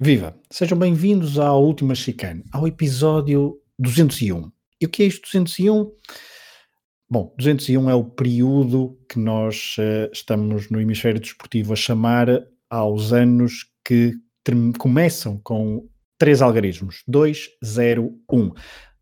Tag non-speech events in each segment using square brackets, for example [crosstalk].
Viva! Sejam bem-vindos ao Última Chicane, ao episódio 201. E o que é isto 201? Bom, 201 é o período que nós uh, estamos no hemisfério desportivo a chamar aos anos que começam com três algarismos: 2, 0, 1.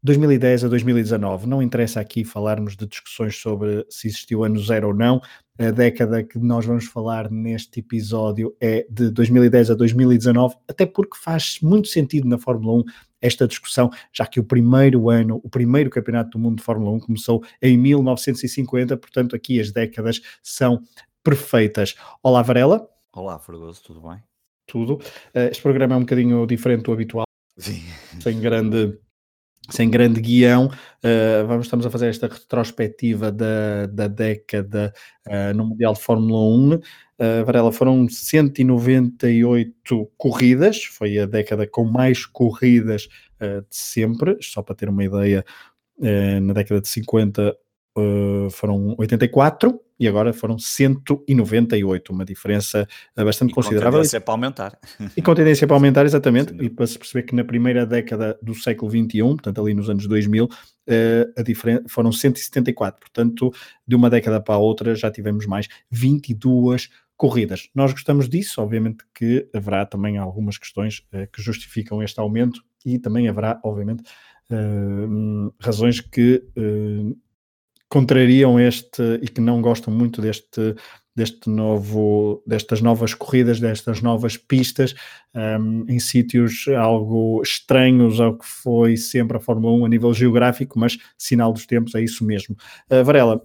2010 a 2019. Não interessa aqui falarmos de discussões sobre se existiu ano zero ou não. A década que nós vamos falar neste episódio é de 2010 a 2019, até porque faz muito sentido na Fórmula 1 esta discussão, já que o primeiro ano, o primeiro campeonato do mundo de Fórmula 1 começou em 1950, portanto aqui as décadas são perfeitas. Olá Varela. Olá Fragoso, tudo bem? Tudo. Eh, este programa é um bocadinho diferente do habitual. Sim. Sem grande sem grande guião, uh, vamos, estamos a fazer esta retrospectiva da, da década uh, no Mundial de Fórmula 1. Uh, eh, Varela, foram 198 corridas, foi a década com mais corridas de sempre, só para ter uma ideia, na década de 50 foram 84 e agora foram 198, uma diferença eh, bastante e considerável. Com tendência para aumentar. E com tendência para aumentar, exatamente, Sim. e para se perceber que na primeira década do século XXI, portanto ali nos anos 2000, eh, a diferença foram 174, portanto de uma década para a outra já tivemos mais 22 corridas. Nós gostamos disso, obviamente que haverá também algumas questões uh, que justificam este aumento e também haverá, obviamente, uh, razões que uh, contrariam este e que não gostam muito deste deste novo, destas novas corridas, destas novas pistas, um, em sítios algo estranhos ao que foi sempre a Fórmula 1 a nível geográfico, mas sinal dos tempos, é isso mesmo. Uh, Varela,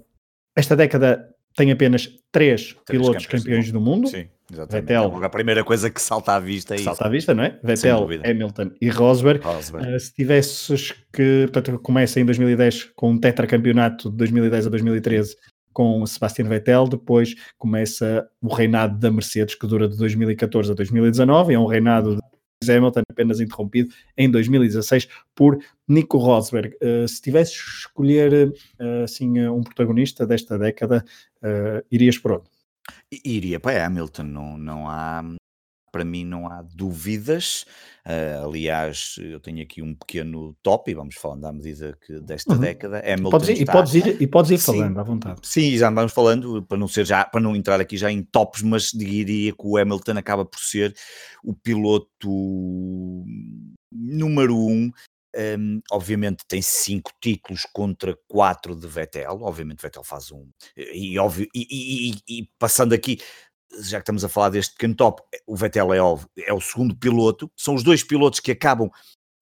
esta década tem apenas três, três pilotos campeões do mundo. Sim. Exatamente. Vettel, é a primeira coisa que salta à vista é. Salta à vista, não é? Vettel, Hamilton e Rosberg. Rosberg. Uh, se tivesses que, portanto, começa em 2010 com um tetracampeonato de 2010 a 2013 com Sebastian Vettel, depois começa o reinado da Mercedes que dura de 2014 a 2019, é um reinado de Hamilton apenas interrompido em 2016 por Nico Rosberg. Uh, se tivesses escolher uh, assim um protagonista desta década, irias por onde? Iria para Hamilton, não, não há, para mim não há dúvidas. Uh, aliás, eu tenho aqui um pequeno top e vamos falando à medida que desta uhum. década. Hamilton podes ir, está... e, podes ir, e podes ir falando sim, à vontade. Sim, já vamos falando, para não ser já, para não entrar aqui já em tops, mas diria que o Hamilton acaba por ser o piloto número um um, obviamente tem cinco títulos contra quatro de Vettel. Obviamente Vettel faz um e, óbvio, e, e, e, passando aqui, já que estamos a falar deste pequeno top, o Vettel é óbvio, é o segundo piloto. São os dois pilotos que acabam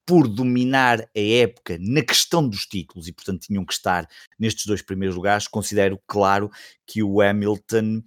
por dominar a época na questão dos títulos e portanto tinham que estar nestes dois primeiros lugares. Considero claro que o Hamilton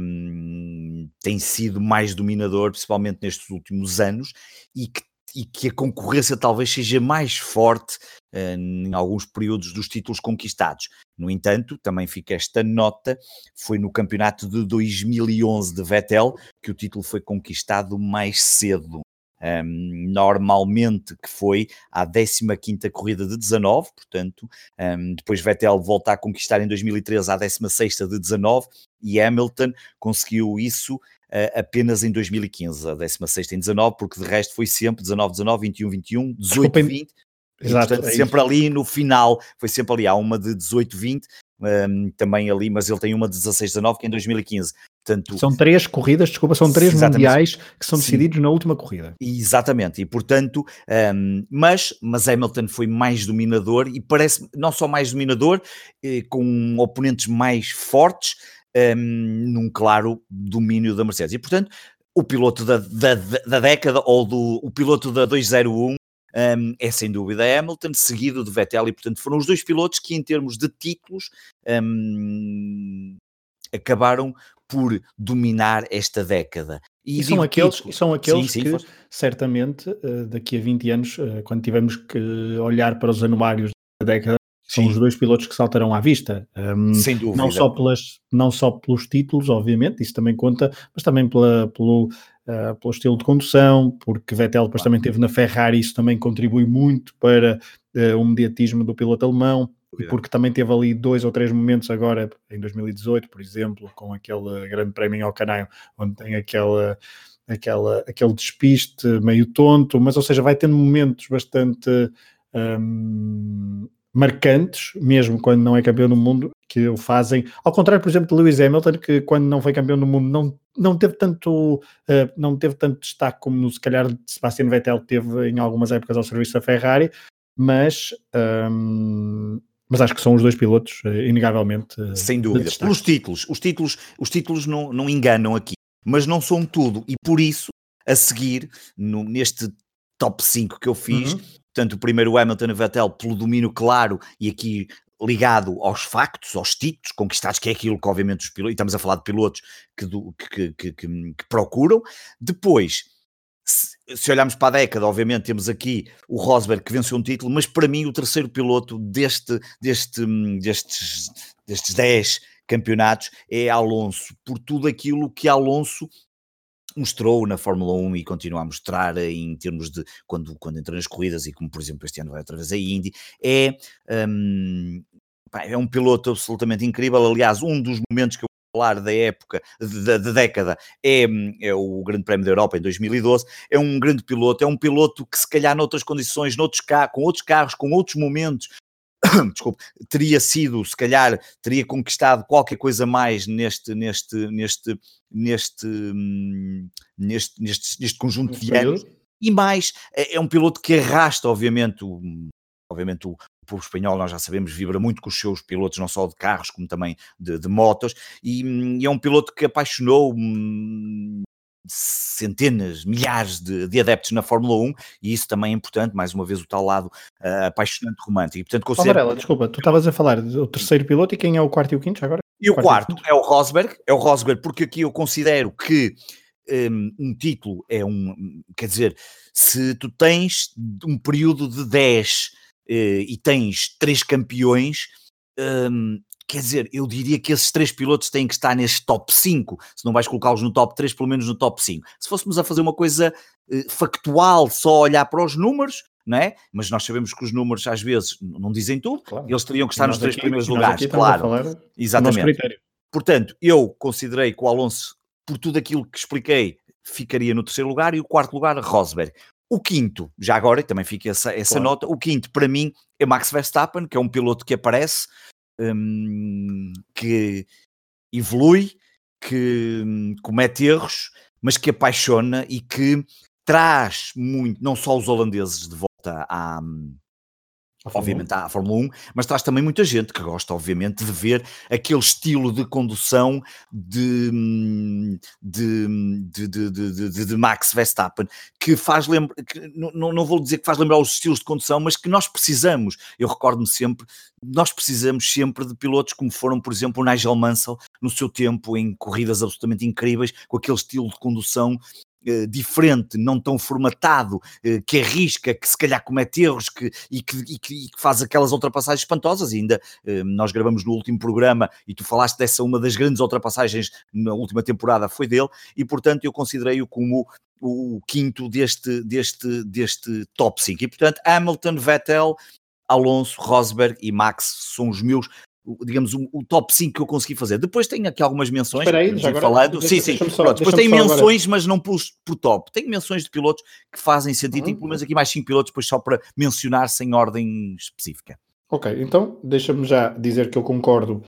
um, tem sido mais dominador, principalmente nestes últimos anos, e que e que a concorrência talvez seja mais forte uh, em alguns períodos dos títulos conquistados. No entanto, também fica esta nota: foi no campeonato de 2011 de Vettel que o título foi conquistado mais cedo. Um, normalmente que foi à 15 corrida de 19, portanto, um, depois Vettel volta a conquistar em 2013 à 16 de 19 e Hamilton conseguiu isso apenas em 2015, a 16 em 19, porque de resto foi sempre 19, 19, 21, 21, 18, 20. Exato, portanto, é sempre ali no final, foi sempre ali, há uma de 18, 20, um, também ali, mas ele tem uma de 16, 19, que é em 2015. Portanto, são três corridas, desculpa, são três mundiais que são decididos Sim. na última corrida. Exatamente, e portanto, um, mas, mas Hamilton foi mais dominador e parece não só mais dominador, eh, com oponentes mais fortes, um, num claro domínio da Mercedes. E, portanto, o piloto da, da, da década ou do, o piloto da 201 um, é sem dúvida Hamilton, seguido de Vettel, e portanto foram os dois pilotos que, em termos de títulos, um, acabaram por dominar esta década. E, e são aqueles, títulos, são aqueles sim, sim, que, certamente, uh, daqui a 20 anos, uh, quando tivermos que olhar para os anuários da década, são os dois pilotos que saltarão à vista. Um, Sem dúvida. Não só, pelas, não só pelos títulos, obviamente, isso também conta, mas também pela, pelo, uh, pelo estilo de condução, porque Vettel depois também teve na Ferrari, isso também contribui muito para uh, o mediatismo do piloto alemão, e porque também teve ali dois ou três momentos agora, em 2018, por exemplo, com aquele grande prémio em Alcanaio, onde tem aquela aquela, aquele despiste meio tonto, mas ou seja, vai tendo momentos bastante marcantes, mesmo quando não é campeão do mundo, que o fazem. Ao contrário, por exemplo, de Lewis Hamilton, que quando não foi campeão do mundo não, não teve tanto uh, não teve tanto destaque como se calhar Sebastian Vettel teve em algumas épocas ao serviço da Ferrari, mas um, mas acho que são os dois pilotos, uh, inegavelmente. Uh, Sem dúvida. Pelos títulos, os títulos, os títulos não, não enganam aqui, mas não são tudo, e por isso, a seguir, no, neste top 5 que eu fiz, uhum. Portanto, o primeiro Hamilton e Vettel pelo domínio claro, e aqui ligado aos factos, aos títulos conquistados, que é aquilo que obviamente os pilotos, e estamos a falar de pilotos que, que, que, que procuram. Depois, se, se, olharmos para a década, obviamente temos aqui o Rosberg que venceu um título, mas para mim o terceiro piloto deste, deste, destes, destes 10 campeonatos é Alonso, por tudo aquilo que Alonso mostrou na Fórmula 1 e continua a mostrar em termos de quando, quando entra nas corridas e como por exemplo este ano vai outra vez a Indy, é, um, é um piloto absolutamente incrível, aliás um dos momentos que eu falar da época, da, da, década, é, é o Grande Prémio da Europa em 2012. É um grande piloto, é um piloto que, se calhar, noutras condições, noutros com outros carros, com outros momentos, [coughs] desculpe, teria sido, se calhar, teria conquistado qualquer coisa mais neste, neste, neste, neste, neste, neste, neste conjunto de anos. E mais, é, é um piloto que arrasta, obviamente, o, obviamente o, o povo espanhol, nós já sabemos, vibra muito com os seus pilotos, não só de carros, como também de, de motos, e, e, é um piloto que apaixonou hum, centenas, milhares de, de, adeptos na Fórmula 1 e isso também é importante, mais uma vez o tal lado uh, apaixonante romântico. E, portanto, considero... Desculpa, tu estavas a falar do terceiro piloto e quem é o quarto e o quinto agora? E o quarto, quarto é o Rosberg, é o Rosberg porque aqui eu considero que um, um, título é um, quer dizer, se tu tens um período de 10 uh, e tens três campeões, um, quer dizer, eu diria que esses três pilotos têm que estar neste top 5, se não vais colocá-los no top 3, pelo menos no top 5. Se fôssemos a fazer uma coisa uh, factual, só olhar para os números, não é? Mas nós sabemos que os números às vezes não dizem tudo, claro. eles teriam que estar nos três aqui, primeiros lugares, claro. Exatamente. Portanto, eu considerei que o Alonso, por tudo aquilo que expliquei, ficaria no terceiro lugar e o quarto lugar, Rosberg. O quinto, já agora, também fica essa, essa claro. nota, o quinto para mim é Max Verstappen, que é um piloto que aparece, um, que evolui, que um, comete erros, mas que apaixona e que traz muito, não só os holandeses de volta à, obviamente à Fórmula 1, mas traz também muita gente que gosta, obviamente, de ver aquele estilo de condução de, de, de, de, de Max Verstappen, que faz lembrar, não, não vou dizer que faz lembrar os estilos de condução, mas que nós precisamos, eu recordo-me sempre, nós precisamos sempre de pilotos como foram, por exemplo, o Nigel Mansell, no seu tempo, em corridas absolutamente incríveis, com aquele estilo de condução eh, diferente, não tão formatado, eh, que arrisca, que se calhar comete erros que, e, que, e, que, e que faz aquelas ultrapassagens espantosas. E ainda eh, nós gravamos no último programa e tu falaste dessa uma das grandes ultrapassagens na última temporada foi dele, e portanto eu considerei-o como o quinto deste, deste, deste top 5. E portanto, Hamilton, Vettel, Alonso, Rosberg e Max são os meus digamos, o, o, top 5 que eu consegui fazer. Depois tenho aqui algumas menções. Espera aí, já agora, falando. Deixa, sim, sim. Só, Pronto, depois tenho menções, agora. mas não pus por top. Tenho menções de pilotos que fazem sentido. Uhum. Tenho pelo menos aqui mais 5 pilotos, depois só para mencionar sem ordem específica. Ok, então deixa-me já dizer que eu concordo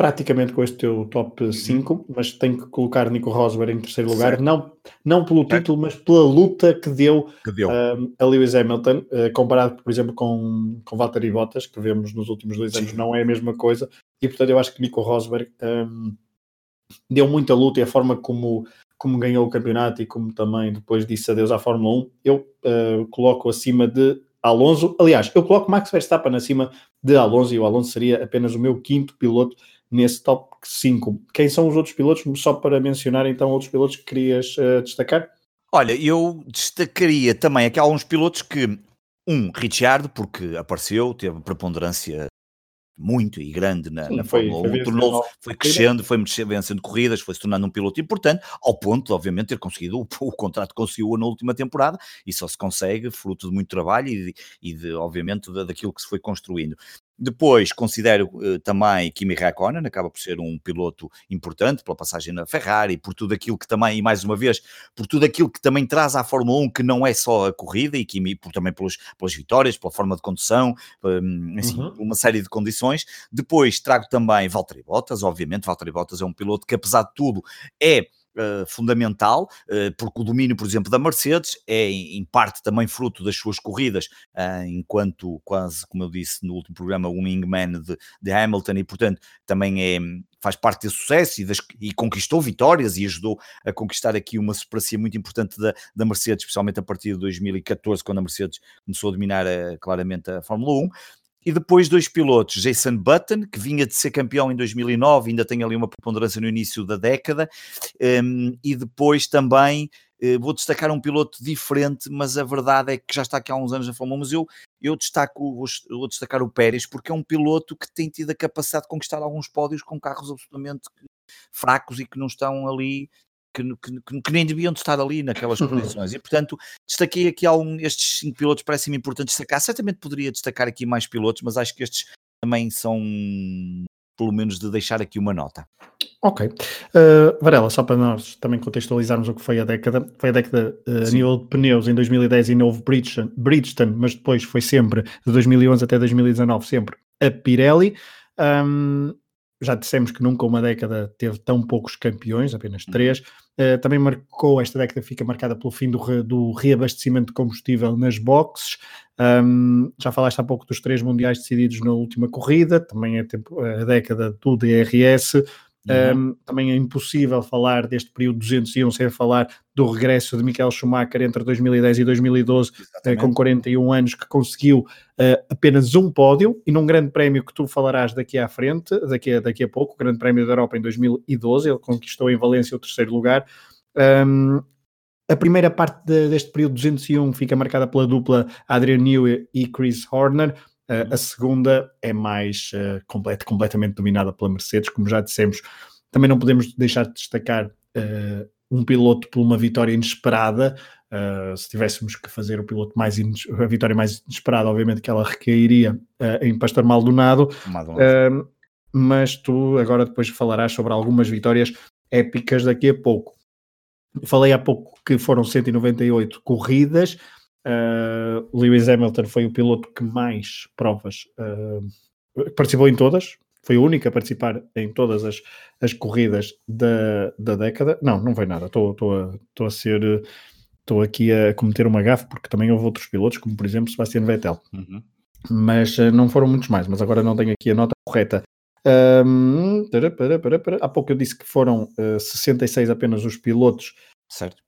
praticamente com este teu top 5, uhum. mas tenho que colocar Nico Rosberg em terceiro lugar, não, não pelo certo. título, mas pela luta que deu, que deu. Um, a Lewis Hamilton, uh, comparado, por exemplo, com, com Valtteri Bottas, que vemos nos últimos dois anos, Sim. não é a mesma coisa, e portanto eu acho que Nico Rosberg um, deu muita luta e a forma como, como ganhou o campeonato e como também depois disse adeus à Fórmula 1, eu uh, coloco acima de Alonso, aliás, eu coloco Max Verstappen acima de Alonso e o Alonso seria apenas o meu quinto piloto nesse top 5. Quem são os outros pilotos? Só para mencionar então outros pilotos que querias uh, destacar? Olha, eu destacaria também aqui alguns pilotos que, um, Ricciardo, porque apareceu, teve preponderância muito e grande na, Sim, na Fórmula 1, tornou foi crescendo, foi vencendo corridas, foi se tornando um piloto importante, ao ponto de, obviamente, ter conseguido o, [laughs] o contrato que conseguiu na última temporada, e só se consegue fruto de muito trabalho e, de, e de obviamente, daquilo que se foi construindo. Depois considero uh, também Kimi Raikkonen, acaba por ser um piloto importante pela passagem na Ferrari, por tudo aquilo que também, e mais uma vez, por tudo aquilo que também traz à Fórmula 1, que não é só a corrida, e Kimi por, também pelos, pelas vitórias, pela forma de condução, um, assim, uhum. uma série de condições. Depois trago também Valtteri Bottas, obviamente, Valtteri Bottas é um piloto que apesar de tudo é Uh, fundamental, uh, porque o domínio, por exemplo, da Mercedes é em parte também fruto das suas corridas, uh, enquanto quase, como eu disse no último programa, um wingman de, de Hamilton, e portanto também é, faz parte desse sucesso e, das, e, conquistou vitórias e ajudou a conquistar aqui uma supremacia muito importante da, da, Mercedes, especialmente a partir de 2014, quando a Mercedes começou a dominar claramente a Fórmula 1 e depois dois pilotos, Jason Button, que vinha de ser campeão em 2009, ainda tem ali uma preponderância no início da década, um, e depois também uh, vou destacar um piloto diferente, mas a verdade é que já está aqui há uns anos na Fórmula 1, mas eu, eu destaco, vou, vou destacar o Pérez, porque é um piloto que tem tido a capacidade de conquistar alguns pódios com carros absolutamente fracos e que não estão ali que, que, que, nem deviam estar ali naquelas uhum. condições. E, portanto, destaquei aqui algum, estes cinco pilotos, parece-me importante destacar. Certamente poderia destacar aqui mais pilotos, mas acho que estes também são, pelo menos, de deixar aqui uma nota. Ok. Uh, Varela, só para nós também contextualizarmos o que foi a década. Foi a década uh, a nível de pneus em 2010 e houve Bridgestone, Bridgestone, mas depois foi sempre, de 2011 até 2019, sempre a Pirelli. Um, já dissemos que nunca uma década teve tão poucos campeões, apenas uhum. três. Uh, também marcou, esta década fica marcada pelo fim do, re, do reabastecimento de combustível nas boxes. Um, já falaste há pouco dos três mundiais decididos na última corrida, também é tempo, a década do DRS. Uhum. Um, também é impossível falar deste período 201 sem falar do regresso de Michael Schumacher entre 2010 e 2012, uh, com 41 anos, que conseguiu uh, apenas um pódio e num grande prémio que tu falarás daqui à frente, daqui a, daqui a pouco, o Grande Prémio da Europa em 2012, ele conquistou em Valência o terceiro lugar. Um, a primeira parte de, deste período 201 fica marcada pela dupla Adrian Newey e Chris Horner. Uh, a segunda é mais uh, complet, completamente dominada pela Mercedes, como já dissemos. Também não podemos deixar de destacar uh, um piloto por uma vitória inesperada. se tivéssemos que fazer o piloto mais a vitória mais inesperada, obviamente que ela recairia em Pastor Maldonado. Maldonado. mas tu agora depois falarás sobre algumas vitórias épicas daqui a pouco. Falei há pouco que foram 198 corridas, Uh, Lewis Hamilton foi o piloto que mais provas uh, participou em todas, foi o único a participar em todas as, as corridas da, da década. Não, não foi nada, estou a, a ser. Estou aqui a cometer uma gafe porque também houve outros pilotos, como por exemplo Sebastian Vettel, uhum. mas uh, não foram muitos mais. Mas agora não tenho aqui a nota correta. Um, para, para, para. Há pouco eu disse que foram uh, 66 apenas os pilotos certo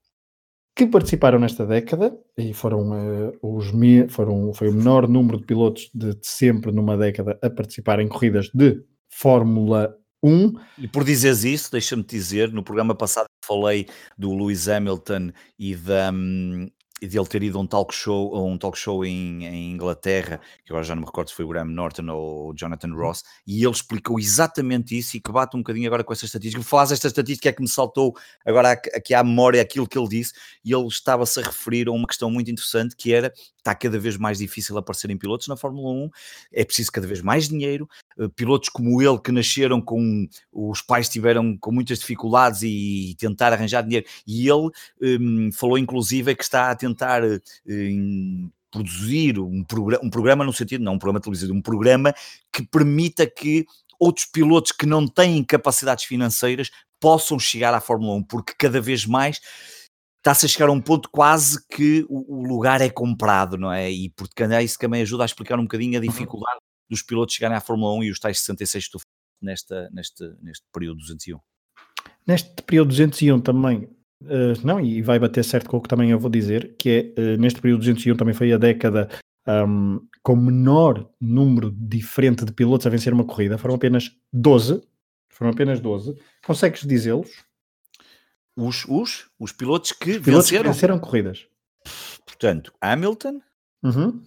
que participaram nesta década e foram uh, os foram foi o menor número de pilotos de, de, sempre numa década a participar em corridas de Fórmula 1. E por dizeres isso, deixa-me dizer, no programa passado falei do Lewis Hamilton e da, um, e de ele ter ido a um talk show, um talk show em, em, Inglaterra, que agora já não me recordo se foi o Graham Norton ou o Jonathan Ross, e ele explicou exatamente isso e que bate um bocadinho agora com essa estatística. Falaste esta estatística é que me saltou agora aqui à memória aquilo que ele disse, e ele estava-se a referir a uma questão muito interessante que era está cada vez mais difícil aparecerem pilotos na Fórmula 1, é preciso cada vez mais dinheiro, eh, pilotos como ele que nasceram com os pais tiveram com muitas dificuldades e tentar arranjar dinheiro, e ele um, falou inclusive que está a tentar um, produzir um, progr um programa no sentido, não um programa televisivo, um programa que permita que outros pilotos que não têm capacidades financeiras possam chegar à Fórmula 1, porque cada vez mais está-se a chegar a um ponto quase que o, lugar é comprado, não é? E porque isso também ajuda a explicar um bocadinho a uhum. dificuldade dos pilotos chegarem à Fórmula 1 e os tais 66 que tu nesta, neste, neste período 201. Neste período 201 também, uh, não, e vai bater certo com o que também eu vou dizer, que é, uh, neste período 201 também foi a década um, com menor número diferente de pilotos a vencer uma corrida, foram apenas 12, foram apenas 12. Consegues dizê-los? Os, os, os pilotos que os pilotos venceram. Que venceram corridas. Portanto, Hamilton. Uhum.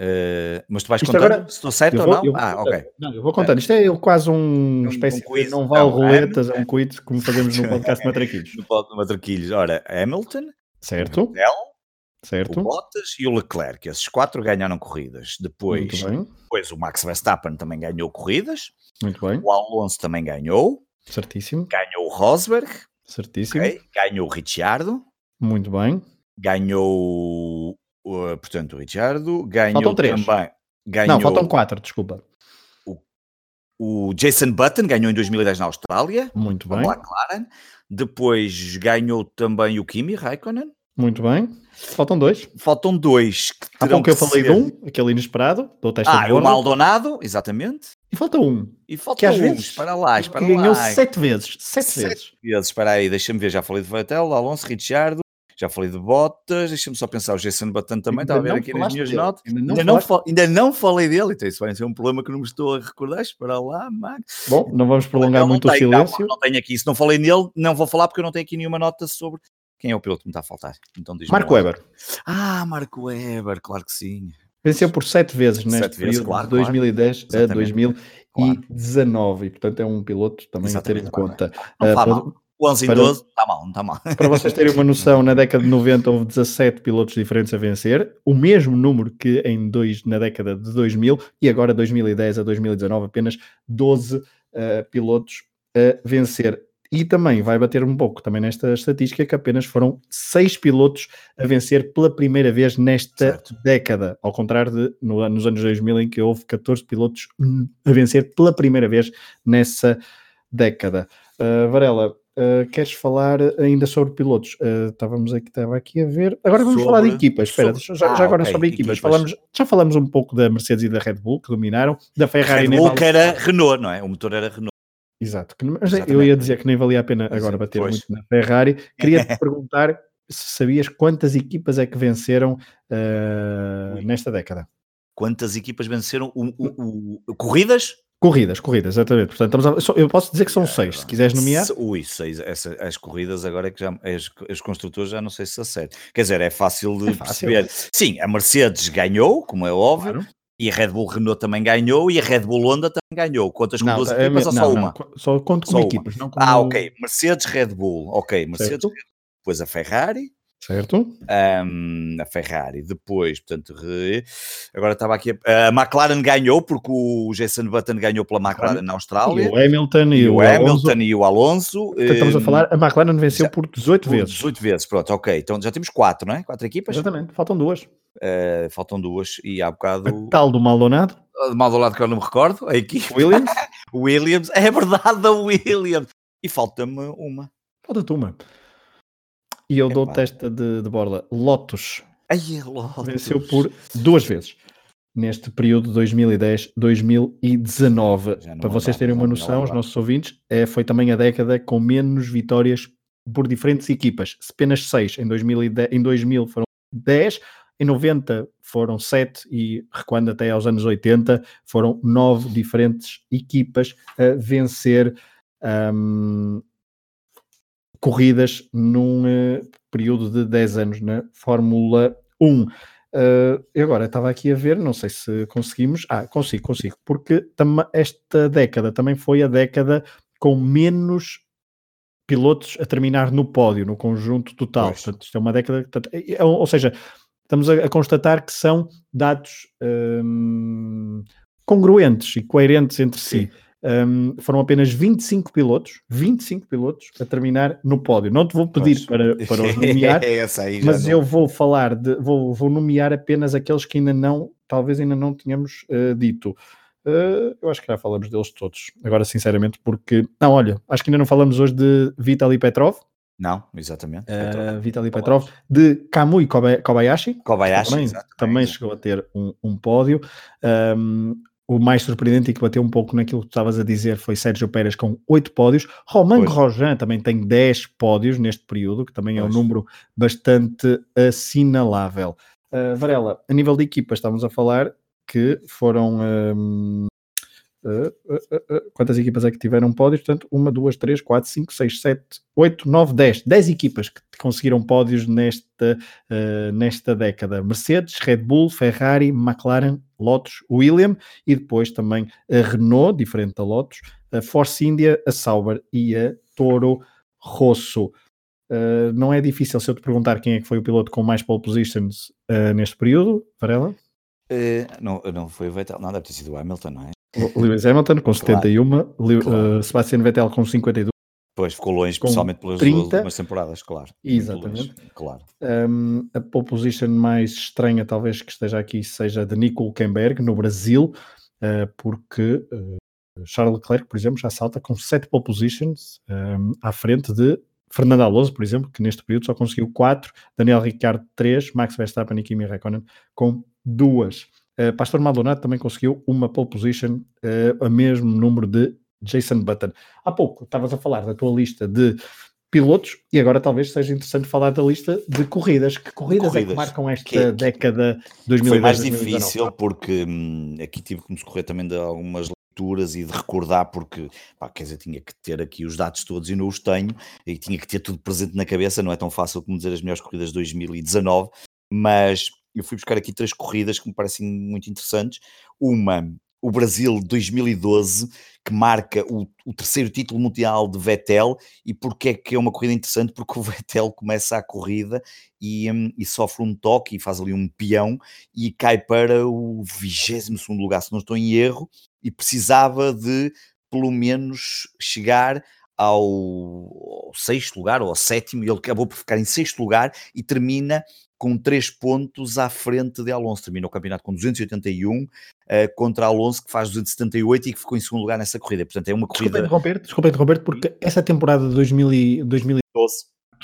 Uh, mas tu vais Isto contando agora, se estou certo vou, ou não? Ah, ok. Não, eu vou contando. Isto é quase um, um espécie um quiz, não vale roletas, é um quiz como fazemos no [laughs] podcast Matraquilhos. no podcast Matraquilhos. Ora, Hamilton. Certo. Vettel. Certo. o Bottas e o Leclerc. Esses quatro ganharam corridas. Depois, depois o Max Verstappen também ganhou corridas. Muito bem. O Alonso também ganhou. Certíssimo. Ganhou o Rosberg. Certíssimo. ok? Ganhou o Ricciardo. Muito bem. Ganhou, portanto, o Ricciardo. Ganhou Faltam três. também. Ganhou Não, faltam quatro, desculpa. o Jason Button, ganhou em 2010 na Austrália. Muito bem. McLaren. Depois ganhou também o Kimi Raikkonen. Muito bem. Faltam dois. Faltam dois. Que Há pouco eu que falei ser- de um, aquele inesperado, do teste Ah, de o. Maldonado, exatamente. E falta um, E falta que às um. vezes Espera lá, espera que ganhou lá. sete vezes. Sete, Sete vezes. vezes. Espera aí, deixa-me ver. Já falei de Vettel, Alonso, Ricciardo. Já falei de Bottas. Deixa-me só pensar. O Jason Button também. Estava a ver não aqui nas minhas dele. notas. Ainda não Ainda não, ainda não falei dele. Então isso vai ser um problema que não me estou a recordar. Espera lá, Max. Bom, não vamos prolongar Não, não muito o tenho, não, silêncio. Não, tenho aqui. Se não falei nele, não vou falar porque eu não tenho aqui nenhuma nota sobre quem é o piloto que me está a faltar. Então diz Marco Weber Ah, Marco Weber, claro que sim. venceu por sete vezes neste Sete vezes, período claro, de 2010 a Exatamente. 2019 e portanto é um piloto também a ter em Exatamente, conta. Não mal. 11 em para- 12, está mal, não está mal. Para vocês terem uma noção, na década de 90 houve 17 pilotos diferentes a vencer, o mesmo número que em dois, na década de 2000 e agora 2010 a 2019 apenas 12 eh, pilotos a vencer. E também vai bater um pouco também nesta estatística que apenas foram 6 pilotos a vencer pela primeira vez nesta Certo. década, ao contrário de no- nos anos 2000 em que houve 14 pilotos a vencer pela primeira vez nessa década. Uh, Varela, uh, queres falar ainda sobre pilotos? Uh, estávamos aqui, estava aqui a ver. Agora vamos falar de Sobre- equipas. Espera, sobre- já, Ah, já agora ok, sobre equipas. equipas. Falamos, já falamos um pouco da Mercedes e da Red Bull que dominaram, da Ferrari Red Bull que era Renault, não é? O motor era Renault. Exato. Mas eu ia dizer que nem valia a pena Pois agora é, bater pois. muito na Ferrari. Queria te [laughs] perguntar se sabias quantas equipas é que venceram uh, nesta década. Quantas equipas venceram o, o- o- corridas? Corridas, corridas, exatamente. Portanto, estamos a- eu posso dizer que são seis, se quiseres nomear. Ui, seis. Essa- as corridas agora é que já. As, as construtores já não sei se acertam. Quer dizer, é fácil de É fácil. perceber. Sim, a Mercedes ganhou, como é óbvio, Claro. e a Red Bull Renault também ganhou, e a Red Bull Honda também ganhou. Quantas com duas é equipas ou só não, uma? não, só conto Só como uma. equipas, não como... Ah, ok. Mercedes, Red Bull. Ok, Mercedes, Certo. Depois a Ferrari. Certo? Ahm, a Ferrari, depois, portanto, re- agora estava aqui. A, a McLaren ganhou, porque o Jason Button ganhou pela McLaren na E Austrália, o Hamilton e, e o, o Alonso. Hamilton e o Alonso. Portanto, estamos a ahm, falar, a McLaren venceu já- por 18 por vezes. 18 vezes, pronto, ok. Então já temos quatro, não é? Quatro equipas. Exatamente, faltam duas. Eh, faltam duas, e há bocado. A tal do Maldonado, De mal do lado que eu não me recordo, a equipe. Williams, [laughs] Williams, é verdade, a Williams. E falta-me uma. falta-te uma. E eu dou testa de, de borla. Lotus Ai, é Lotus. venceu por duas vezes. Neste período 2010-2019. Já não Para vocês terem uma noção, os nossos ouvintes, é, foi também a década com menos vitórias por diferentes equipas. Apenas seis. Em 2010, em 2000 foram 10, em 90 foram 7 e recuando até aos anos 80 foram 9 diferentes equipas a vencer ahm, corridas num eh, período de 10 anos na Fórmula 1. Uh, eu agora estava aqui a ver, não sei se conseguimos. Ah, consigo, consigo, porque esta década também foi a década com menos pilotos a terminar no pódio, no conjunto total. Pois. Portanto, isto é uma década. é- é- ou seja, estamos a, constatar que são dados hum, congruentes e coerentes entre si. Um, foram apenas 25 pilotos, 25 pilotos a terminar no pódio. Não te vou pedir para, para os nomear, [laughs] mas não- eu vou falar de, vou, vou nomear apenas aqueles que ainda não, talvez ainda não tínhamos eh, dito. Eh, eu acho que já falamos deles todos. Agora, sinceramente, porque não, olha, acho que ainda não falamos hoje de Vitaly Petrov, Não, exatamente. eh, Vitaly Petrov, de Kamui Koba- Kobayashi, Kobayashi, também, também chegou a ter um, um pódio. Um, o mais surpreendente e que bateu um pouco naquilo que tu estavas a dizer foi Sérgio Pérez com 8 pódios. Romain Pois. Grosjean também tem 10 pódios neste período, que também é um Pois. número bastante assinalável. Uh, Varela, a nível de equipas, estamos a falar que foram. um, quantas equipas é que tiveram pódios? Portanto, uma, duas, três, quatro, cinco, seis, sete, oito, nove, dez. Dez equipas que conseguiram pódios nesta, nesta década. Mercedes, Red Bull, Ferrari, McLaren, Lotus, William e depois também a Renault, diferente da Lotus, a Force India, a Sauber e a Toro Rosso. Uh, não é difícil se eu te perguntar quem é que foi o piloto com mais pole positions uh, neste período, Varela? Uh, não, não foi o Vettel, não, deve ter sido o Hamilton, não é? Lewis Hamilton com claro. 71, claro. Sebastian Vettel com 52. Pois, ficou longe, especialmente pelas 30, duas últimas temporadas, claro. Exatamente. claro. Um, a pole position mais estranha, talvez, que esteja aqui, seja de Nico Hulkenberg, no Brasil, porque Charles Leclerc, por exemplo, já salta com 7 pole positions um, à frente de Fernando Alonso, por exemplo, que neste período só conseguiu 4, Daniel Ricciardo 3, Max Verstappen e Kimi Raikkonen com duas. Uh, Pastor Maldonado também conseguiu uma pole position, uh, a mesmo número de Jason Button. Há pouco estavas a falar da tua lista de pilotos e agora talvez seja interessante falar da lista de corridas. Que corridas, corridas. é que marcam esta que, década 2010 Foi mais difícil porque hum, aqui tive que me socorrer também de algumas leituras e de recordar, porque, pá, quer dizer, tinha que ter aqui os dados todos e não os tenho, e tinha que ter tudo presente na cabeça, não é tão fácil como dizer as melhores corridas de 2019, mas eu fui buscar aqui três corridas que me parecem muito interessantes. Uma, o Brasil 2012, que marca o, o, terceiro título mundial de Vettel. E porque é que é uma corrida interessante? Porque o [laughs] Vettel começa a corrida e, um, e sofre um toque e faz ali um peão e cai para o 22 lugar, se não estou em erro, e precisava de pelo menos chegar ao, ao, sexto lugar ou ao sétimo, e ele acabou por ficar em sexto lugar e termina com três pontos à frente de Alonso. Termina o campeonato com 281 uh, eh, contra Alonso, que faz 278 e que ficou em segundo lugar nessa corrida. Portanto, é uma corrida. Desculpa interromper, desculpa interromper porque essa temporada de 2000 2012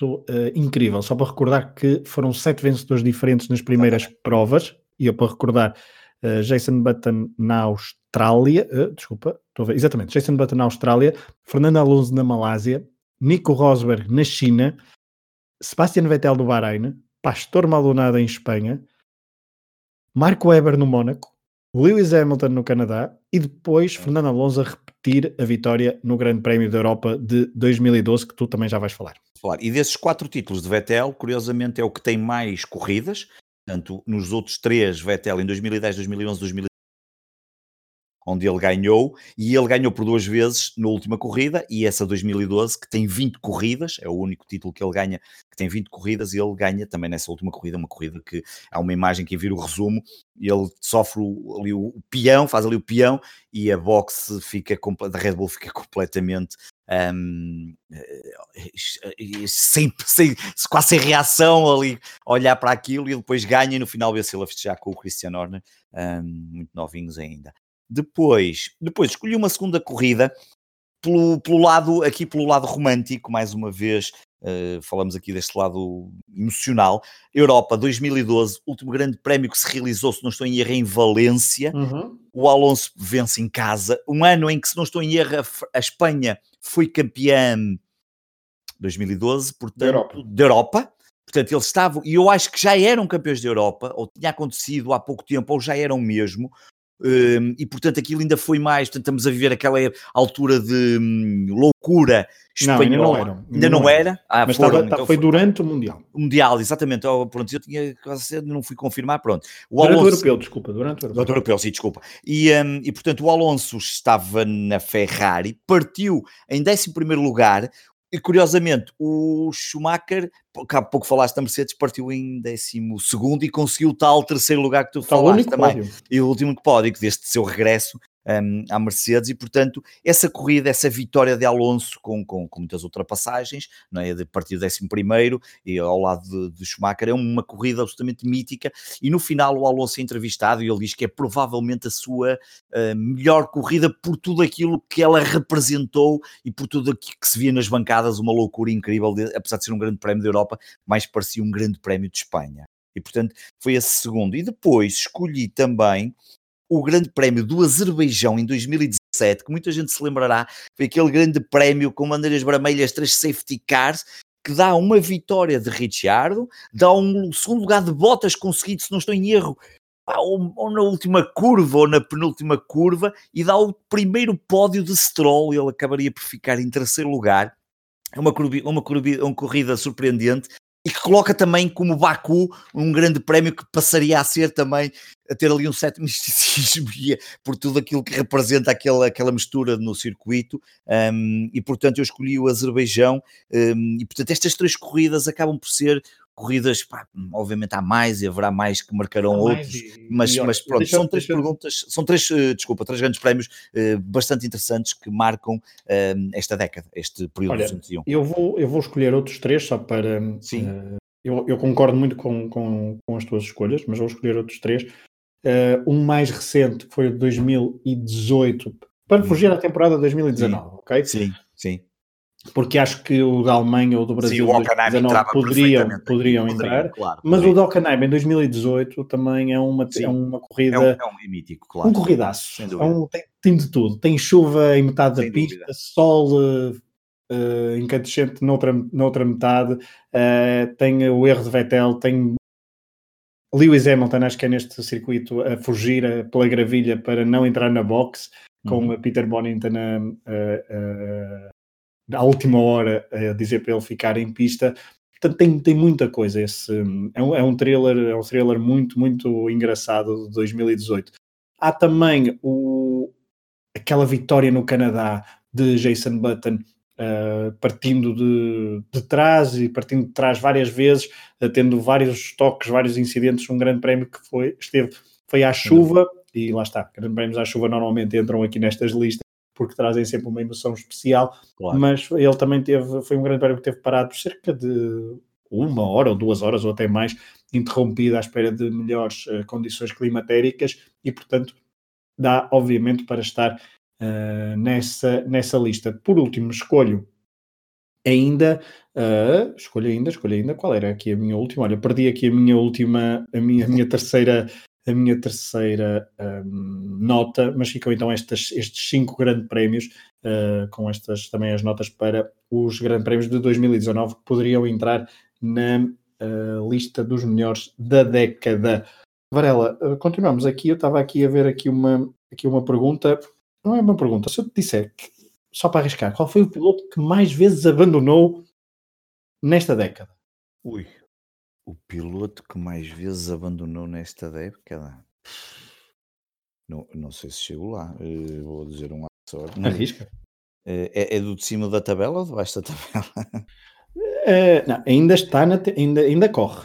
uh, incrível. Só para recordar que foram sete vencedores diferentes nas primeiras provas, e eu para recordar. Uh, Jason Button na Austrália, uh, desculpa, estou a ver, exatamente, Jason Button na Austrália, Fernando Alonso na Malásia, Nico Rosberg na China, Sebastian Vettel do Bahrein, Pastor Maldonado em Espanha, Marco Weber no Mónaco, Lewis Hamilton no Canadá e depois Fernando Alonso a repetir a vitória no Grande Prémio da Europa de 2012, que tu também já vais falar. E desses quatro títulos de Vettel, curiosamente é o que tem mais corridas, Portanto, nos outros três, Vettel em 2010, 2011, 2012, onde ele ganhou, e ele ganhou por duas vezes na última corrida, e essa 2012, que tem 20 corridas, é o único título que ele ganha, que tem 20 corridas, e ele ganha também nessa última corrida, uma corrida que há uma imagem que vira o resumo, ele sofre ali o, o peão, faz ali o peão, e a boxe fica, da Red Bull fica completamente um, sem, sem, quase sem reação ali, olhar para aquilo e depois ganha e no final vê-se ele a festejar com o Christian Horner, um, muito novinhos ainda. Depois, depois escolhi uma segunda corrida pelo, pelo lado, aqui pelo lado romântico, mais uma vez, uh, falamos aqui deste lado emocional. Europa 2012, último grande prémio que se realizou, se não estou em erro, em Valência. Uhum. O Alonso vence em casa. Um ano em que, se não estou em erro, a, Espanha foi campeã 2012, portanto, da Europa. da Europa. Portanto, eles estavam, e eu acho que já eram campeões da Europa, ou tinha acontecido há pouco tempo, ou já eram mesmo, um, e portanto aquilo ainda foi mais, portanto estamos a viver aquela altura de hum, loucura espanhola. Não, ainda não, era. Ainda não, não era. Ah, Mas foram, estava, então foi durante o Mundial. O Mundial, exatamente. Oh, pronto, eu tinha quase não fui confirmar, pronto. O durante Alonso, o europeu, desculpa, durante o europeu. Europeu, sim, desculpa. E, um, e portanto o Alonso estava na Ferrari, partiu em 11 lugar, e curiosamente, o Schumacher, há pouco falaste da Mercedes, partiu em 12 e conseguiu o tal terceiro lugar que tu falaste também. Pódio. E o último pódio deste seu regresso um, à Mercedes e, portanto, essa corrida, essa vitória de Alonso com, com, com muitas ultrapassagens, não é? de partir do 11 e ao lado de, de, Schumacher, é uma corrida absolutamente mítica e no final o Alonso é entrevistado e ele diz que é provavelmente a sua uh, melhor corrida por tudo aquilo que ela representou e por tudo aquilo que se via nas bancadas, uma loucura incrível, de, apesar de ser um grande prémio da Europa, mais parecia um grande prémio de Espanha. E portanto foi esse segundo. E depois escolhi também o Grande Prémio do Azerbaijão em 2017, que muita gente se lembrará, foi aquele grande prémio com bandeiras vermelhas, três safety cars, que dá uma vitória de Ricciardo, dá um segundo lugar de Bottas conseguido, se não estou em erro, ou, ou, na última curva ou na penúltima curva, e dá o primeiro pódio de Stroll, ele acabaria por ficar em terceiro lugar. É uma, uma, uma corrida surpreendente, e que coloca também como Baku um grande prémio que passaria a ser também a ter ali um certo [laughs] misticismo por tudo aquilo que representa aquela, aquela mistura no circuito. Um, e portanto eu escolhi o Azerbaijão. Um, e portanto estas três corridas acabam por ser corridas, pá, obviamente há mais e haverá mais que marcarão outros, e, mas, e, mas pronto, deixa, são três deixa... perguntas, são três, uh, desculpa, três grandes prémios uh, bastante interessantes que marcam uh, esta década, este período Olha, 201. Eu vou, eu vou escolher outros três só para. Sim. eu, eu concordo muito com, com, com as tuas escolhas, mas vou escolher outros três. um mais recente foi o de 2018, para hum. fugir à temporada 2019, sim. ok? Sim, sim porque acho que o da Alemanha ou do Brasil Sim, 2019 poderiam, poderiam entrar, claro, mas poderia. o da Hockenheim em 2018 também é uma, é uma corrida. É um, é um mítico, claro. Um corridaço. É um, tem, tem, de tudo. Tem chuva em metade sem da pista, dúvida. sol uh, incandescente noutra, noutra metade, uh, tem o erro de Vettel, tem Lewis Hamilton, acho que é neste circuito, a fugir a, pela gravilha para não entrar na box, com uhum. Peter Bonington a, a, à última hora a dizer para ele ficar em pista. Portanto, tem, tem muita coisa. Esse, é, um, é um trailer, é um trailer muito, muito engraçado de 2018. Há também o, aquela vitória no Canadá de Jason Button Uh, partindo de, de, trás e partindo de trás várias vezes, uh, tendo vários toques, vários incidentes, um grande prémio que foi, esteve, foi à chuva, e lá está, grandes prémios à chuva normalmente entram aqui nestas listas, porque trazem sempre uma emoção especial, claro. mas ele também teve, foi um grande prémio que teve parado cerca de uma hora ou duas horas ou até mais, interrompido à espera de melhores uh, condições climatéricas e, portanto, dá obviamente para estar uh, nessa, nessa lista. Por último, escolho ainda, uh, escolho ainda, escolho ainda, qual era aqui a minha última? Olha, perdi aqui a minha última, a minha, a minha terceira a minha terceira um, nota, mas ficam então estas, estes cinco grandes prémios, uh, com estas também as notas para os grandes prémios de 2019 que poderiam entrar na uh, lista dos melhores da década. Varela, uh, continuamos aqui, eu estava aqui a ver aqui uma, aqui uma pergunta, não é uma pergunta, se eu te disser, que, só para arriscar, qual foi o piloto que mais vezes abandonou nesta década? Ui, o piloto que mais vezes abandonou nesta década? Não, não sei se chego lá. Eh, vou dizer um sorte. Arrisca. Eh, é, é do de cima da tabela ou de baixo da tabela? Uh, [laughs] não, ainda está na ainda, ainda corre.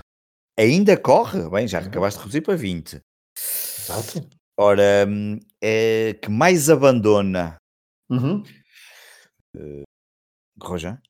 Ainda corre? Bem, já acabaste de reduzir para 20. Exato. Ora, é, que mais abandona? Uhum. Uh, Rojan?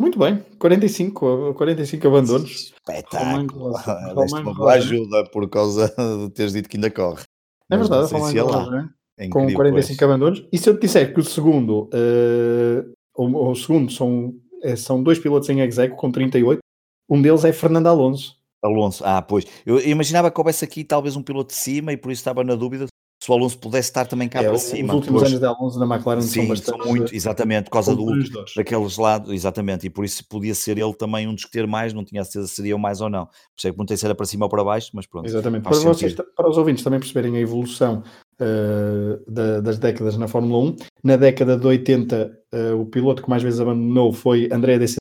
Muito bem, 45, 45 abandonos. Espetáculo. Deste ajuda por causa de teres dito que ainda corre. É verdade, Romain lá. É com 45 pois. abandonos. E se eu te disser que o segundo, uh, o, o, segundo são, eh, são dois pilotos em execo com 38, um deles é Fernando Alonso. Alonso, ah, pois. Eu imaginava que houvesse aqui talvez um piloto de cima e por isso estava na dúvida se o Alonso pudesse estar também cá é, para cima. Os últimos anos de Alonso na McLaren sim, são bastante. São muito, exatamente, por causa do, daqueles lados, exatamente, e por isso podia ser ele também um dos que ter mais, não tinha certeza se seria mais ou não. Por isso é que perguntei se era para cima ou para baixo, mas pronto. Exatamente, para, vocês, para os ouvintes também perceberem a evolução uh, da, das décadas na Fórmula 1, na década de 80, uh, eh, o piloto que mais vezes abandonou foi André Dessé,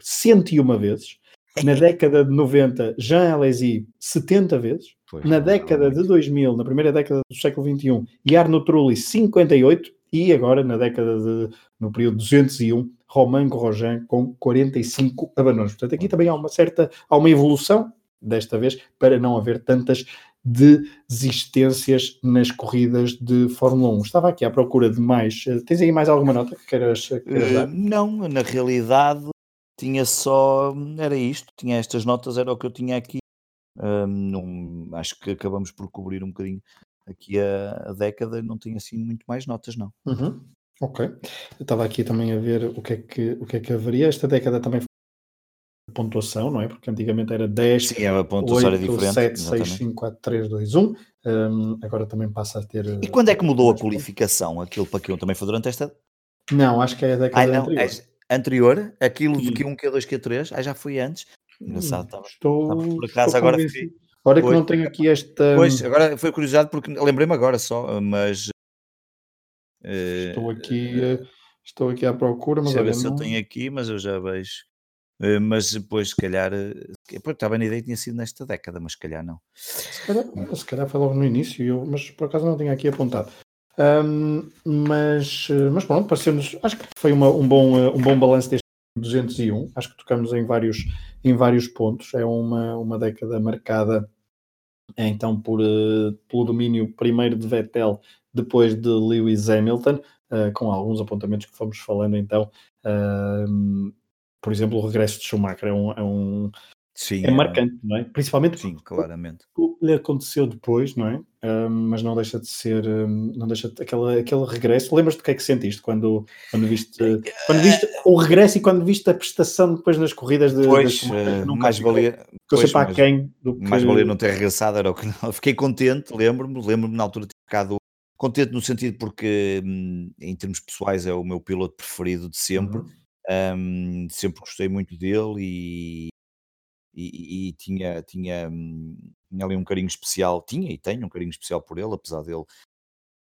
101 vezes. Na década de 90, Jean Alesi 70 vezes. Pois, na década de 2000, na primeira década do século XXI, Jarno Trulli 58 e agora na década de, no período 201, Romain Grosjean com 45 abandonos. Portanto, aqui também há uma certa, há uma evolução, desta vez, para não haver tantas desistências nas corridas de Fórmula 1. Estava aqui à procura de mais. Tens aí mais alguma nota que queiras, queiras dar? Uh, não, na realidade tinha só, era isto, tinha estas notas, era o que eu tinha aqui. Um, acho que acabamos por cobrir um bocadinho aqui a, a década, não tinha assim muito mais notas, não. Uhum. Ok. Eu estava aqui também a ver o que, é que, o que é que haveria. Esta década também foi pontuação, não é? Porque antigamente era 10, Sim, pontuação 8, diferente, 7, 6, 5, 4, 3, 2, 1. Um, agora também passa a ter. E quando é que mudou a qualificação? Aquilo para que eu também foi durante esta. Não, acho que é a década Ai, não, anterior. Anterior, aquilo de Q1, Q2, Q3, ah, já foi antes. Engraçado, estava. Estou, por acaso agora fiquei. Agora que não tenho aqui esta. Pois, agora foi curiosidade porque lembrei-me agora só, mas. Estou aqui, uh, estou aqui à procura, mas deixa ver se eu tenho aqui, mas eu já vejo. Uh, mas depois, se calhar, uh, estava na ideia que tinha sido nesta década, mas se calhar não. Se calhar, se calhar foi logo no início, eu, mas por acaso não tinha aqui apontado. Um, mas, mas pronto, pareceu-nos, acho que foi uma, um, bom, um bom balanço deste 201. Acho que tocamos em vários, em vários pontos. É uma, uma década marcada então por, pelo domínio primeiro de Vettel, depois de Lewis Hamilton, uh, com alguns apontamentos que fomos falando então. Uh, por exemplo, o regresso de Schumacher é um, é um Sim, é, é marcante, não é? Principalmente Sim, claramente. o que lhe aconteceu depois, não é? Um, mas não deixa de ser, um, não deixa de, aquele, aquele regresso. Lembras-te do que é que sentiste quando, quando viste quando viste o regresso e quando viste a prestação depois nas corridas de pois, uh, mais valia pois, mais, quem do que... mais valia não ter regressado era o que não. [laughs] Fiquei contente, lembro-me, lembro-me na altura de ter ficado contente no sentido porque hum, em termos pessoais é o meu piloto preferido de sempre. Uhum. Um, sempre gostei muito dele e, e, e tinha, tinha, hum, tinha ali um carinho especial, tinha e tenho um carinho especial por ele, apesar dele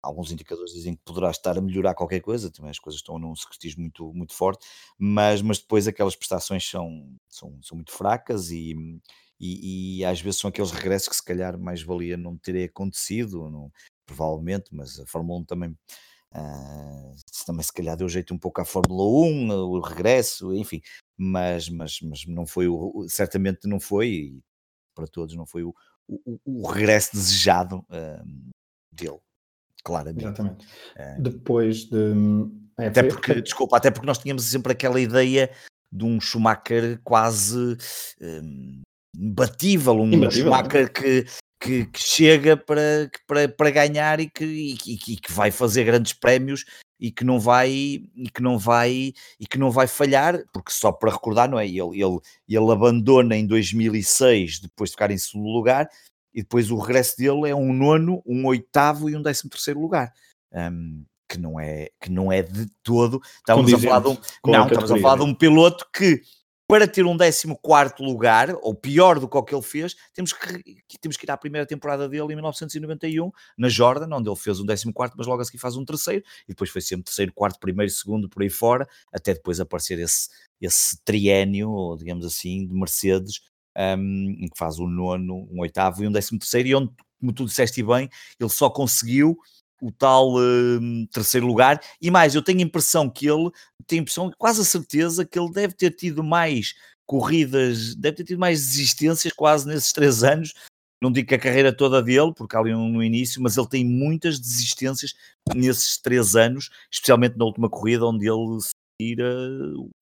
alguns indicadores dizem que poderá estar a melhorar qualquer coisa, também as coisas estão num secretismo muito, muito forte, mas, mas depois aquelas prestações são, são, são muito fracas e, e, e às vezes são aqueles regressos que se calhar mais valia não terem acontecido, não, provavelmente, mas a Fórmula 1 também, uh, também se calhar deu jeito um pouco à Fórmula 1, o regresso, enfim, mas, mas, mas não foi o, certamente não foi, e para todos não foi o, o, o regresso desejado uh, dele, claramente. Exatamente. Uh, Depois de. É, até porque, foi... desculpa, até porque nós tínhamos sempre aquela ideia de um Schumacher quase um, imbatível, um imbatível, Schumacher que, que, que, chega para, para, para ganhar e que, e, e, que vai fazer grandes prémios e que não vai e que não vai e que não vai falhar, porque só para recordar, não é? Ele, ele, ele abandona em 2006 depois de ficar em segundo lugar e depois o regresso dele é um nono, um oitavo e um décimo terceiro lugar. Um, que não é que não é de todo. Estávamos a falar de um, não, estamos a falar de um piloto que para ter um 14 lugar, ou pior do que o que ele fez, temos que, temos que ir à primeira temporada dele em 1991, na Jordan, onde ele fez um 14, mas logo a seguir faz um terceiro, e depois foi sempre terceiro, quarto, primeiro, segundo, por aí fora, até depois aparecer esse, esse triênio, digamos assim, de Mercedes, um, em que faz um nono, um oitavo e um décimo terceiro, e onde, como tu disseste bem, ele só conseguiu o tal uh, terceiro lugar. E mais, eu tenho a impressão que ele, tenho a impressão, quase a certeza, que ele deve ter tido mais corridas, deve ter tido mais desistências quase nesses três anos. Não digo que a carreira toda dele, porque ali no início, mas ele tem muitas desistências nesses três anos, especialmente na última corrida, onde ele se retira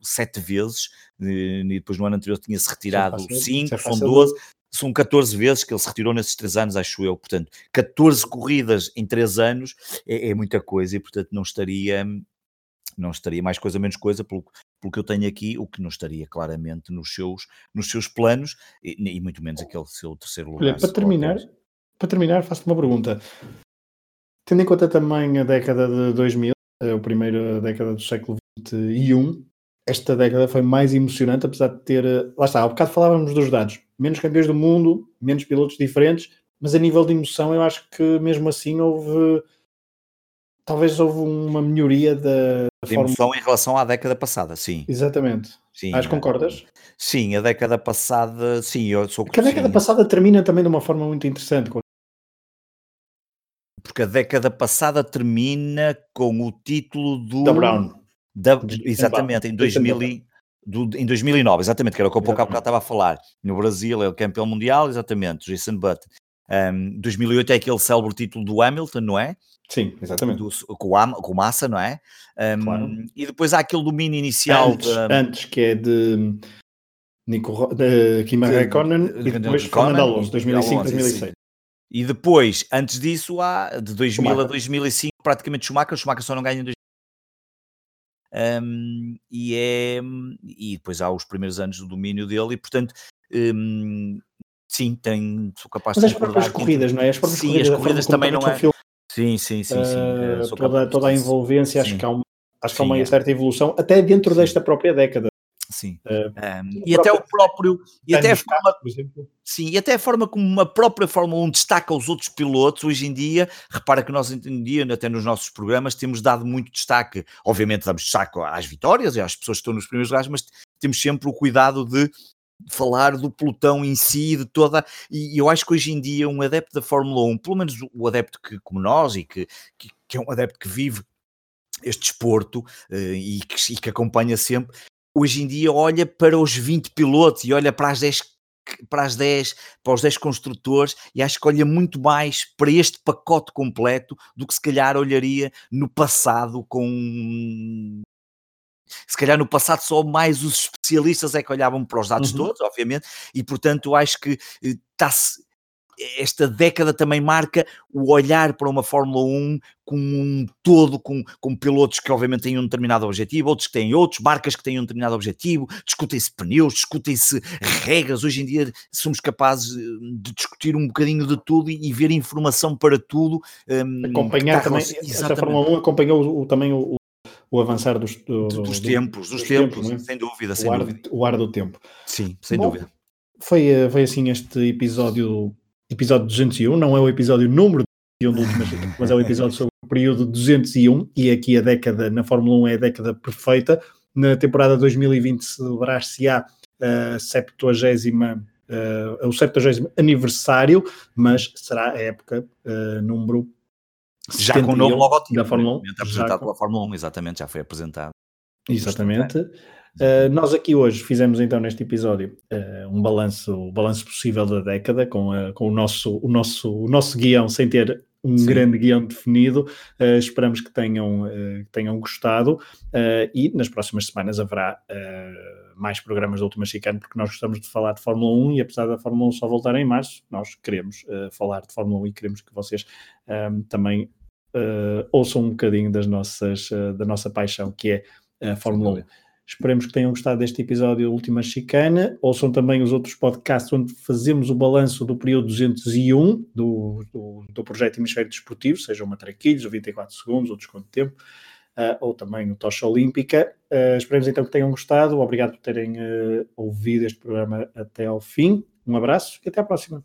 sete vezes, e depois no ano anterior tinha-se retirado cinco, são doze, são 14 vezes que ele se retirou nesses 3 anos, acho eu. Portanto, 14 corridas em 3 anos é, é, muita coisa e, portanto, não estaria, não estaria mais coisa menos coisa pelo, pelo que eu tenho aqui, o que não estaria claramente nos seus, nos seus planos e, e muito menos aquele seu terceiro lugar. Olha, para terminar, para terminar, faço-te uma pergunta. Tendo em conta também a década de 2000, a primeira década do século XXI, esta década foi mais emocionante, apesar de ter. Eh, lá está, há bocado falávamos dos dados. Menos campeões do mundo, menos pilotos diferentes, mas a nível de emoção, eu acho que mesmo assim houve. Talvez houve uma melhoria da. De forma... emoção em relação à década passada, sim. Exatamente. Sim, Acho que concordas? Sim, a década passada, sim, eu sou. Porque a década sim. passada termina também de uma forma muito interessante. Porque a década passada termina com o título do. Da Brown. Da, exatamente, em, 2000 e, do, em 2009, exatamente, que era o que eu pouco estava a falar. No Brasil, é o campeão mundial, exatamente, Jason Button. Um, 2008 é aquele célebre título do Hamilton, não é? Sim, exatamente. Do, com, o, com Massa, não é? Um, claro. E depois há aquele domínio inicial. Antes, de, antes que é de Nico, de Kimi Raikkonen e depois Fernando Alonso, 2005, 2006. E depois, antes disso, há de 2000 Schumacher. a 2005, praticamente Schumacher. Schumacher só não ganha em um, e, é, e depois há os primeiros anos do domínio dele, e portanto, um, sim, tem, sou capaz Mas de. Mas as próprias corridas, não é? As próprias sim, corridas, as corridas também não é. Sim, sim, sim. sim uh, toda, toda a envolvência, acho que há, uma, acho que há uma certa evolução, até dentro sim. desta própria década. Sim. Um, e até o próprio. E até a forma. Sim, e até a forma como uma própria Fórmula 1 destaca os outros pilotos hoje em dia. Repara que nós, em dia, até nos nossos programas, temos dado muito destaque. Obviamente, damos destaque às vitórias e às pessoas que estão nos primeiros lugares, mas temos sempre o cuidado de falar do pelotão em si, de toda. E eu acho que hoje em dia, um adepto da Fórmula 1, pelo menos o adepto que, como nós, e que, que, que é um adepto que vive este desporto uh, e, que, e que acompanha sempre, hoje em dia olha para os 20 pilotos e olha para as 10 para as 10, para os 10 construtores e acho que olha muito mais para este pacote completo do que se calhar olharia no passado com se calhar no passado só mais os especialistas é que olhavam para os dados uhum. todos, obviamente, e portanto acho que está-se eh, esta década também marca o olhar para uma Fórmula 1 como um todo, com, com pilotos que obviamente têm um determinado objetivo, outros que têm outros, marcas que têm um determinado objetivo, discutem-se pneus, discutem-se regras. Hoje em dia somos capazes eh, de discutir um bocadinho de tudo e, e ver informação para tudo. Um, Acompanhar também, essa Fórmula 1 acompanhou o, também o, o avançar dos, do, dos tempos, dos, dos tempos, tempos é? sem dúvida, sem o ar, dúvida. O ar do tempo. Sim, sem Bom, dúvida. Foi, eh, foi assim este episódio episódio 201, não é o episódio número de um do último, mas é o episódio sobre o período 201 e aqui a década na Fórmula 1 é a década perfeita. Na temporada 2020 celebrar-se-á a 70 Uh, o 70 aniversário, mas será a época uh, número já com o novo logotipo da Fórmula 1. Apresentado com... pela Fórmula 1, exatamente, já foi apresentado. Exatamente. Uh, nós aqui hoje fizemos então neste episódio uh, um balanço, um balanço possível da década com, uh, com o, nosso, o, nosso, o nosso guião sem ter um Sim. grande guião definido. esperamos que tenham, que tenham gostado e nas próximas semanas haverá mais programas da Última Chicane porque nós gostamos de falar de Fórmula 1 e apesar da Fórmula 1 só voltar em março, nós queremos falar de Fórmula 1 e queremos que vocês também ouçam um bocadinho das nossas, da nossa paixão que é a Fórmula 1. Esperemos que tenham gostado deste episódio Última Chicana. Ouçam também os outros podcasts onde fazemos o balanço do período 201 do, do, do projeto Hemisfério Desportivo, seja uma Traquilhos, ou 24 segundos, ou Desconto de Tempo, uh, ou também o Tocha Olímpica. Uh, esperemos então que tenham gostado. Obrigado por terem uh, ouvido este programa até ao fim. Um abraço e até à próxima.